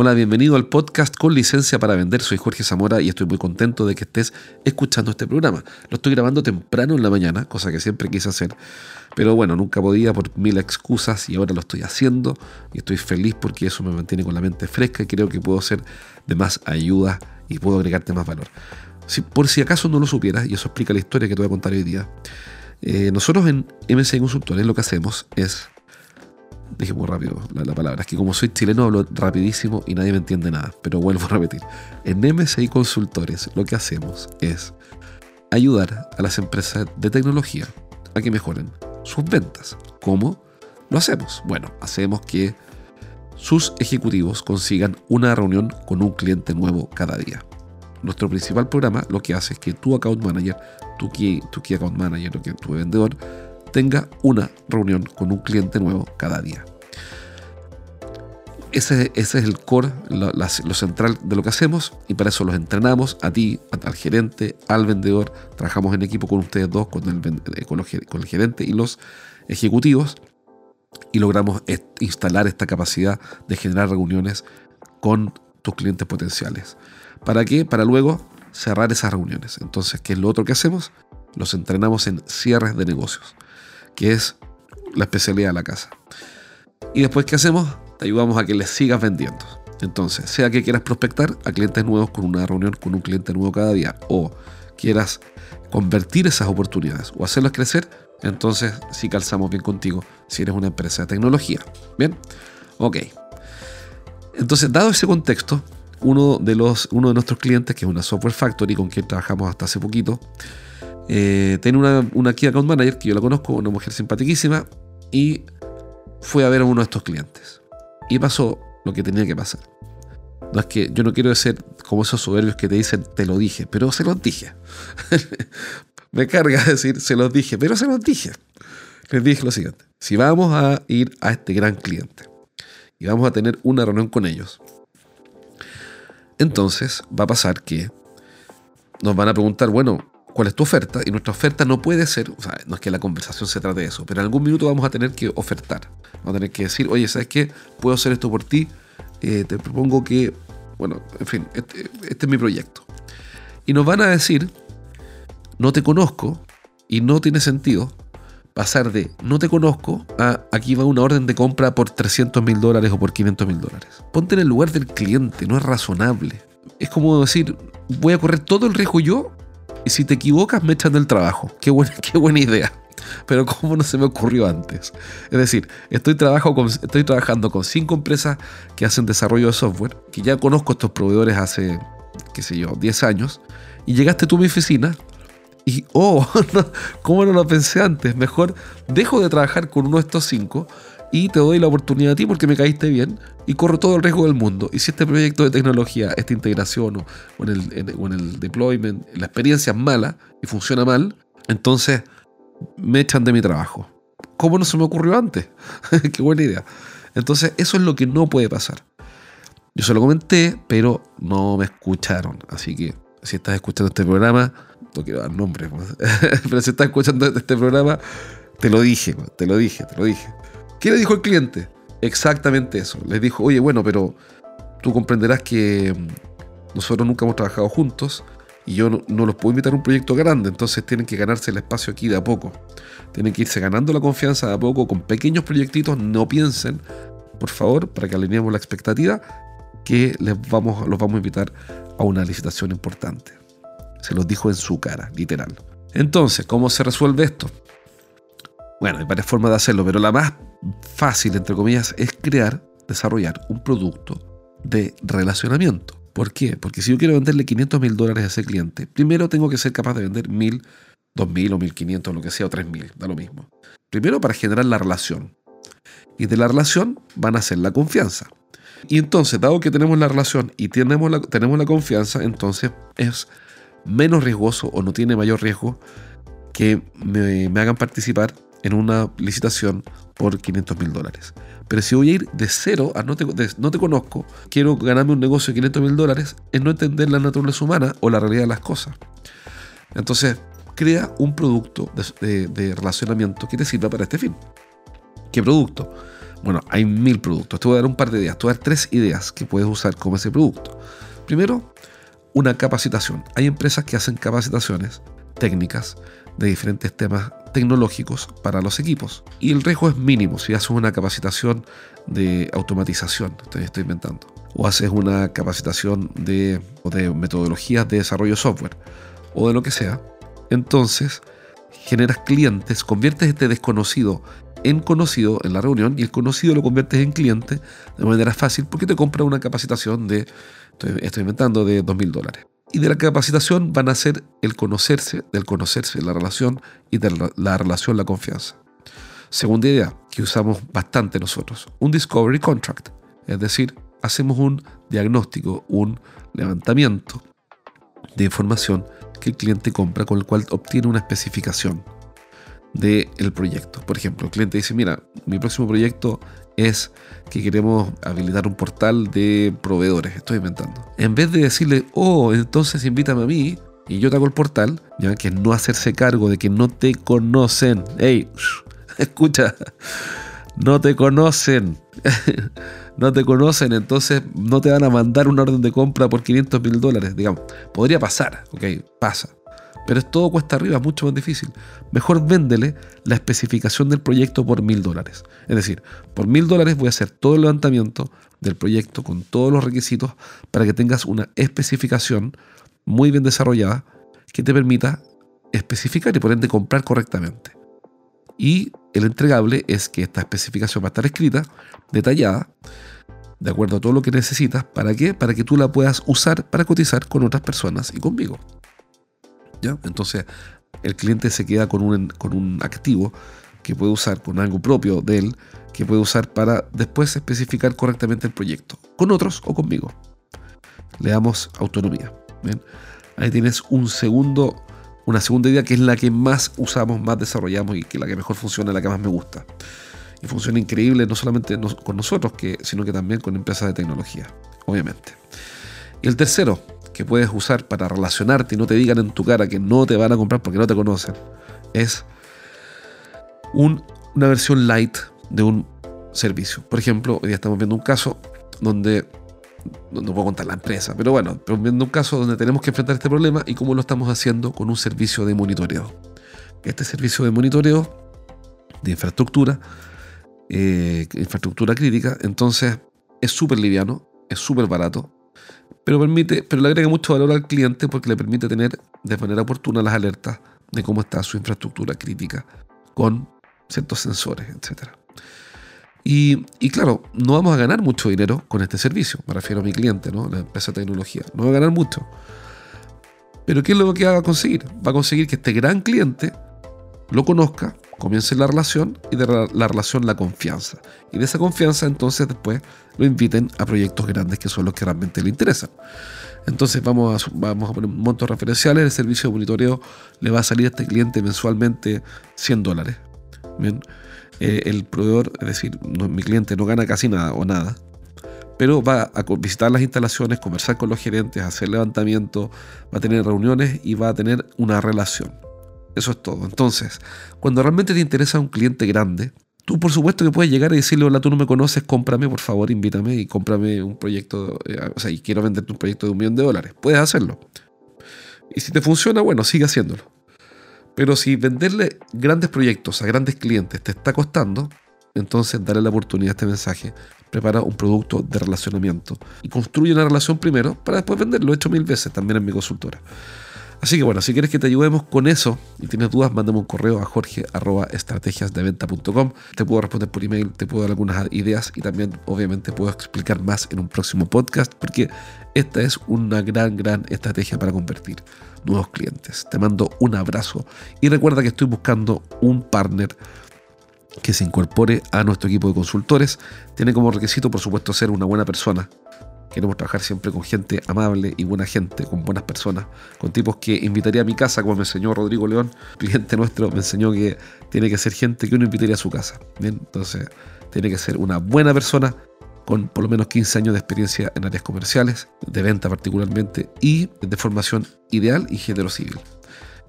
Hola, bienvenido al podcast con licencia para vender. Soy Jorge Zamora y estoy muy contento de que estés escuchando este programa. Lo estoy grabando temprano en la mañana, cosa que siempre quise hacer. Pero bueno, nunca podía por mil excusas y ahora lo estoy haciendo y estoy feliz porque eso me mantiene con la mente fresca y creo que puedo ser de más ayuda y puedo agregarte más valor. Si, por si acaso no lo supieras, y eso explica la historia que te voy a contar hoy día, eh, nosotros en MSI Consultores lo que hacemos es dije muy rápido la, palabra. Es que como soy chileno hablo rapidísimo y nadie me entiende nada. Pero vuelvo a repetir. En MSI Consultores lo que hacemos es ayudar a las empresas de tecnología a que mejoren sus ventas. ¿Cómo lo hacemos? Bueno, hacemos que sus ejecutivos consigan una reunión con un cliente nuevo cada día. Nuestro principal programa lo que hace es que tu account manager, tu key, tu key account manager tu vendedor tenga una reunión con un cliente nuevo cada día. Ese, es el core, lo, central de lo que hacemos y para eso los entrenamos a ti, al gerente, al vendedor. Trabajamos en equipo con ustedes dos, con el, eh, con, con el gerente y los ejecutivos y logramos instalar esta capacidad de generar reuniones con tus clientes potenciales. ¿Para qué? Para luego cerrar esas reuniones. Entonces, ¿qué es lo otro que hacemos? Los entrenamos en cierres de negocios que es la especialidad de la casa. Y después, ¿qué hacemos? Te ayudamos a que les sigas vendiendo. Entonces, sea que quieras prospectar a clientes nuevos con una reunión con un cliente nuevo cada día, o quieras convertir esas oportunidades o hacerlas crecer, entonces sí calzamos bien contigo si eres una empresa de tecnología. Bien, ok. Entonces, dado ese contexto, uno de, los, uno de nuestros clientes, que es una software factory con quien trabajamos hasta hace poquito, eh, tiene una, una Key Account Manager que yo la conozco, una mujer simpaticísima, y fue a ver a uno de estos clientes. Y pasó lo que tenía que pasar. No es que yo no quiero ser como esos soberbios que te dicen te lo dije, pero se los dije. Me carga decir se los dije, pero se los dije. Les dije lo siguiente: si vamos a ir a este gran cliente y vamos a tener una reunión con ellos, entonces va a pasar que nos van a preguntar, bueno, cuál es tu oferta y nuestra oferta no puede ser, o sea, no es que la conversación se trate de eso, pero en algún minuto vamos a tener que ofertar, vamos a tener que decir, oye, ¿sabes qué? Puedo hacer esto por ti, eh, te propongo que, bueno, en fin, este, este es mi proyecto. Y nos van a decir, no te conozco y no tiene sentido pasar de no te conozco a aquí va una orden de compra por 300 mil dólares o por 500 mil dólares. Ponte en el lugar del cliente, no es razonable. Es como decir, voy a correr todo el riesgo yo y si te equivocas me echan del trabajo. Qué buena, qué buena idea. Pero ¿cómo no se me ocurrió antes? Es decir, estoy, trabajo estoy trabajando con cinco empresas que hacen desarrollo de software, que ya conozco estos proveedores hace, qué sé yo, 10 años, y llegaste tú a mi oficina y, oh, ¿cómo no lo pensé antes? Mejor dejo de trabajar con uno de estos cinco y te doy la oportunidad a ti porque me caíste bien y corro todo el riesgo del mundo. Y si este proyecto de tecnología, esta integración o, en, el, el, deployment, la experiencia es mala y funciona mal, entonces me echan de mi trabajo. ¿Cómo no se me ocurrió antes? Qué buena idea. Entonces eso es lo que no puede pasar. Yo se lo comenté, pero no me escucharon. Así que si estás escuchando este programa, no quiero dar nombres, pero si estás escuchando este programa, te lo dije, te lo dije, te lo dije. ¿Qué le dijo el cliente? Exactamente eso. Les dijo, oye, bueno, pero tú comprenderás que mm, nosotros nunca hemos trabajado juntos y yo no, los puedo invitar a un proyecto grande, entonces tienen que ganarse el espacio aquí de a poco. Tienen que irse ganando la confianza de a poco con pequeños proyectitos. No piensen, por favor, para que alineemos la expectativa, que les vamos, los vamos a invitar a una licitación importante. Se los dijo en su cara, literal. Entonces, ¿cómo se resuelve esto? Bueno, hay varias formas de hacerlo, pero la más fácil, entre comillas, es crear, desarrollar un producto de relacionamiento. ¿Por qué? Porque si yo quiero venderle 500 mil dólares a ese cliente, primero tengo que ser capaz de vender mil, dos mil o 1500, lo que sea, o tres mil, da lo mismo. Primero para generar la relación. Y de la relación van a ser la confianza. Y entonces, dado que tenemos la relación y tenemos la, tenemos la confianza, entonces es menos riesgoso o no tiene mayor riesgo que me, me hagan participar en una licitación por 500 mil dólares. Pero si voy a ir de cero a no te, no te conozco, quiero ganarme un negocio de 500 mil dólares, es no entender la naturaleza humana o la realidad de las cosas. Entonces, crea un producto de, relacionamiento que te sirva para este fin. ¿Qué producto? Bueno, hay mil productos. Te voy a dar un par de ideas. Te voy a dar tres ideas que puedes usar como ese producto. Primero, una capacitación. Hay empresas que hacen capacitaciones técnicas de diferentes temas tecnológicos para los equipos. Y el riesgo es mínimo si haces una capacitación de automatización, estoy, estoy inventando, o haces una capacitación de, de metodologías de desarrollo software, o de lo que sea. Entonces, generas clientes, conviertes este desconocido en conocido en la reunión y el conocido lo conviertes en cliente de manera fácil porque te compra una capacitación de, estoy, estoy inventando, de dos mil dólares. Y de la capacitación van a ser el conocerse, del conocerse la relación y de la, relación la confianza. Segunda idea que usamos bastante nosotros, un discovery contract, es decir, hacemos un diagnóstico, un levantamiento de información que el cliente compra con el cual obtiene una especificación del proyecto. Por ejemplo, el cliente dice, mira, mi próximo proyecto es que queremos habilitar un portal de proveedores, estoy inventando. En vez de decirle, oh, entonces invítame a mí y yo te hago el portal, ya que no hacerse cargo de que no te conocen. Hey, escucha, no te conocen. no te conocen, entonces no te van a mandar una orden de compra por 500 mil dólares, digamos. Podría pasar, ok, pasa. Pero es todo cuesta arriba, mucho más difícil. Mejor véndele la especificación del proyecto por mil dólares. Es decir, por mil dólares voy a hacer todo el levantamiento del proyecto con todos los requisitos para que tengas una especificación muy bien desarrollada que te permita especificar y por ende comprar correctamente. Y el entregable es que esta especificación va a estar escrita, detallada, de acuerdo a todo lo que necesitas. ¿Para qué? Para que tú la puedas usar para cotizar con otras personas y conmigo. Entonces, el cliente se queda con un, con un activo que puede usar con algo propio de él, que puede usar para después especificar correctamente el proyecto, con otros o conmigo. Le damos autonomía. Ahí tienes un segundo, una segunda idea que es la que más usamos, más desarrollamos y que la que mejor funciona, la que más me gusta. Y funciona increíble no solamente con nosotros, sino que también con empresas de tecnología, obviamente. Y el tercero, que puedes usar para relacionarte y no te digan en tu cara que no te van a comprar porque no te conocen, es una versión light de un servicio. Por ejemplo, hoy día estamos viendo un caso donde, no, puedo contar la empresa, pero bueno, estamos viendo un caso donde tenemos que enfrentar este problema y cómo lo estamos haciendo con un servicio de monitoreo. Este servicio de monitoreo de infraestructura, eh, infraestructura crítica, entonces es súper liviano, es súper barato, pero, permite, pero le agrega mucho valor al cliente porque le permite tener de manera oportuna las alertas de cómo está su infraestructura crítica con ciertos sensores, etc. Y, y, claro, no vamos a ganar mucho dinero con este servicio, me refiero a mi cliente, ¿no? la empresa de tecnología. No va a ganar mucho. Pero ¿qué es lo que va a conseguir? Va a conseguir que este gran cliente lo conozca, comience la relación y de la, relación la confianza. Y de esa confianza entonces después lo inviten a proyectos grandes que son los que realmente le interesan. Entonces vamos a, vamos a poner montos referenciales, el servicio de monitoreo le va a salir a este cliente mensualmente 100 dólares. Bien, eh, el proveedor, es decir, mi cliente no gana casi nada o nada, pero va a visitar las instalaciones, conversar con los gerentes, hacer levantamiento, va a tener reuniones y va a tener una relación. Eso es todo. Entonces, cuando realmente te interesa un cliente grande, tú por supuesto que puedes llegar y decirle, hola, tú no me conoces, cómprame, por favor, invítame y cómprame un proyecto, eh, o sea, y quiero venderte un proyecto de un millón de dólares. Puedes hacerlo. Y si te funciona, bueno, sigue haciéndolo. Pero si venderle grandes proyectos a grandes clientes te está costando, entonces dale la oportunidad a este mensaje. Prepara un producto de relacionamiento y construye una relación primero para después venderlo. Lo he hecho mil veces también en mi consultora. Así que bueno, si quieres que te ayudemos con eso y tienes dudas, mándame un correo a jorge.estrategiasdeventa.com. Te puedo responder por email, te puedo dar algunas ideas y también obviamente puedo explicar más en un próximo podcast porque esta es una gran, gran estrategia para convertir nuevos clientes. Te mando un abrazo y recuerda que estoy buscando un partner que se incorpore a nuestro equipo de consultores. Tiene como requisito, por supuesto, ser una buena persona. Queremos trabajar siempre con gente amable y buena gente, con buenas personas, con tipos que invitaría a mi casa, como me enseñó Rodrigo León, cliente nuestro, me enseñó que tiene que ser gente que uno invitaría a su casa. Bien, entonces tiene que ser una buena persona con por lo menos 15 años de experiencia en áreas comerciales, de venta particularmente, y de formación ideal y género civil.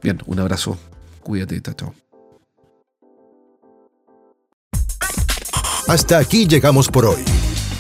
Bien, un abrazo, cuídate, chao. Hasta aquí llegamos por hoy.